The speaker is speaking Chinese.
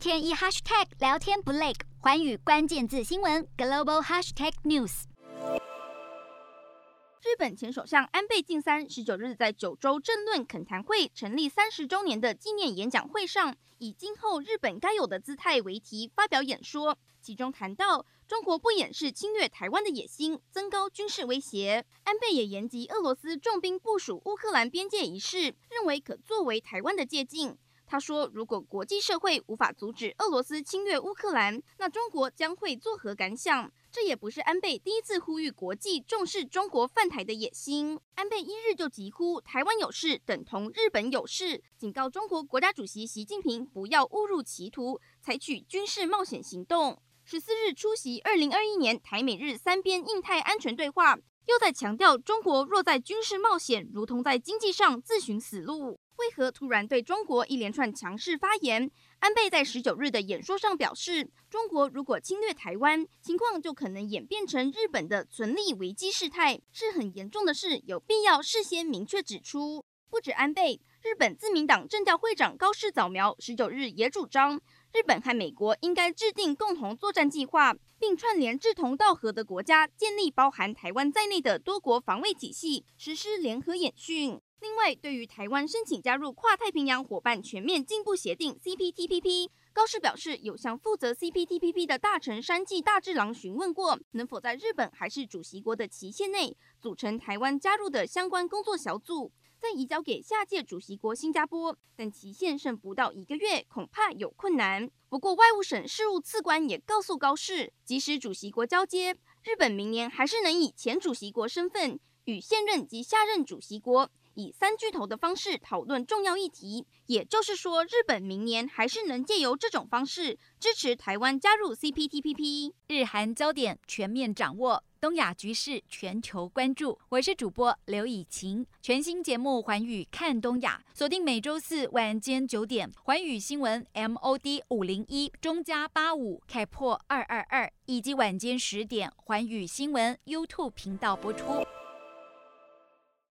天一 hashtag 聊天不累，寰宇关键字新闻 global hashtag news。日本前首相安倍晋三十九日在九州政论恳谈会成立三十周年的纪念演讲会上，以“今后日本该有的姿态”为题发表演说，其中谈到中国不掩饰侵略台湾的野心，增高军事威胁。安倍也言及俄罗斯重兵部署乌克兰边界一事，认为可作为台湾的借镜。他说：“如果国际社会无法阻止俄罗斯侵略乌克兰，那中国将会作何感想？”这也不是安倍第一次呼吁国际重视中国犯台的野心。安倍一日就疾呼“台湾有事等同日本有事”，警告中国国家主席习近平不要误入歧途，采取军事冒险行动。十四日出席二零二一年台美日三边印太安全对话，又在强调中国若在军事冒险，如同在经济上自寻死路。为何突然对中国一连串强势发言？安倍在十九日的演说上表示，中国如果侵略台湾，情况就可能演变成日本的存立危机事态，是很严重的事，有必要事先明确指出。不止安倍，日本自民党政调会长高市早苗十九日也主张，日本和美国应该制定共同作战计划，并串联志同道合的国家，建立包含台湾在内的多国防卫体系，实施联合演训。另外，对于台湾申请加入跨太平洋伙伴全面进步协定 （CPTPP），高市表示，有向负责 CPTPP 的大臣山际大治郎询问过，能否在日本还是主席国的期限内组成台湾加入的相关工作小组，再移交给下届主席国新加坡，但期限剩不到一个月，恐怕有困难。不过，外务省事务次官也告诉高市，即使主席国交接，日本明年还是能以前主席国身份与现任及下任主席国。以三巨头的方式讨论重要议题，也就是说，日本明年还是能借由这种方式支持台湾加入 CPTPP。日韩焦点全面掌握，东亚局势全球关注。我是主播刘以晴，全新节目《寰宇看东亚》，锁定每周四晚间九点，寰宇新闻 MOD 五零一中加八五开破二二二，以及晚间十点，寰宇新闻 YouTube 频道播出。